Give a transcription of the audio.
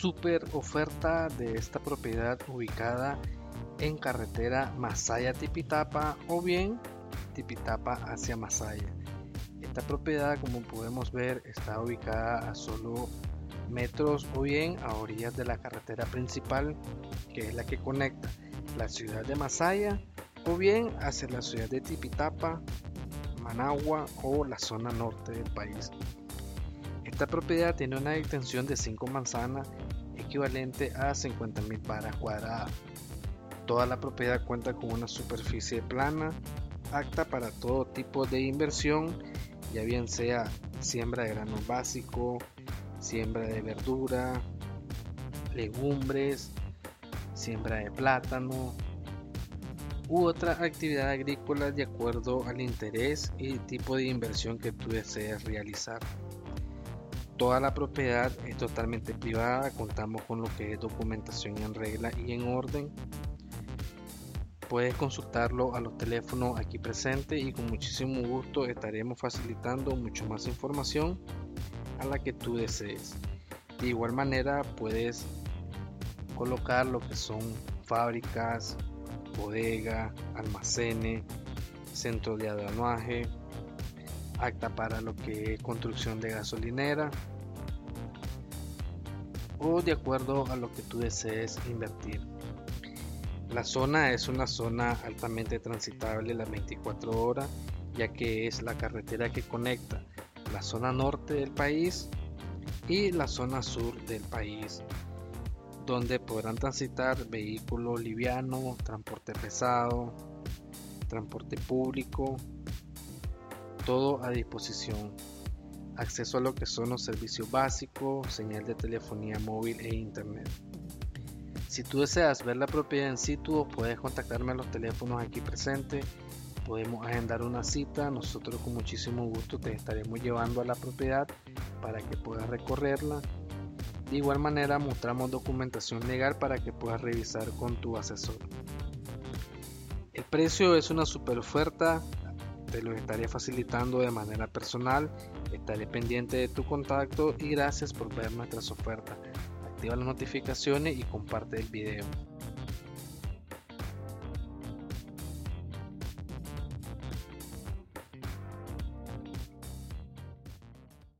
super oferta de esta propiedad ubicada en carretera Masaya Tipitapa o bien Tipitapa hacia Masaya. Esta propiedad como podemos ver está ubicada a solo metros o bien a orillas de la carretera principal que es la que conecta la ciudad de Masaya o bien hacia la ciudad de Tipitapa, Managua o la zona norte del país. Esta propiedad tiene una extensión de 5 manzanas equivalente a 50.000 paras cuadradas. Toda la propiedad cuenta con una superficie plana, apta para todo tipo de inversión, ya bien sea siembra de grano básico, siembra de verdura, legumbres, siembra de plátano u otra actividad agrícola de acuerdo al interés y tipo de inversión que tú desees realizar. Toda la propiedad es totalmente privada, contamos con lo que es documentación en regla y en orden. Puedes consultarlo a los teléfonos aquí presentes y con muchísimo gusto estaremos facilitando mucho más información a la que tú desees. De igual manera puedes colocar lo que son fábricas, bodega, almacenes, centro de aduanaje, acta para lo que es construcción de gasolinera o de acuerdo a lo que tú desees invertir. La zona es una zona altamente transitable las 24 horas ya que es la carretera que conecta la zona norte del país y la zona sur del país donde podrán transitar vehículos livianos, transporte pesado, transporte público, todo a disposición. Acceso a lo que son los servicios básicos, señal de telefonía móvil e internet. Si tú deseas ver la propiedad en situ, puedes contactarme a los teléfonos aquí presentes. Podemos agendar una cita. Nosotros con muchísimo gusto te estaremos llevando a la propiedad para que puedas recorrerla de igual manera mostramos documentación legal para que puedas revisar con tu asesor. El precio es una super oferta, te lo estaré facilitando de manera personal, estaré pendiente de tu contacto y gracias por ver nuestras ofertas. Activa las notificaciones y comparte el video.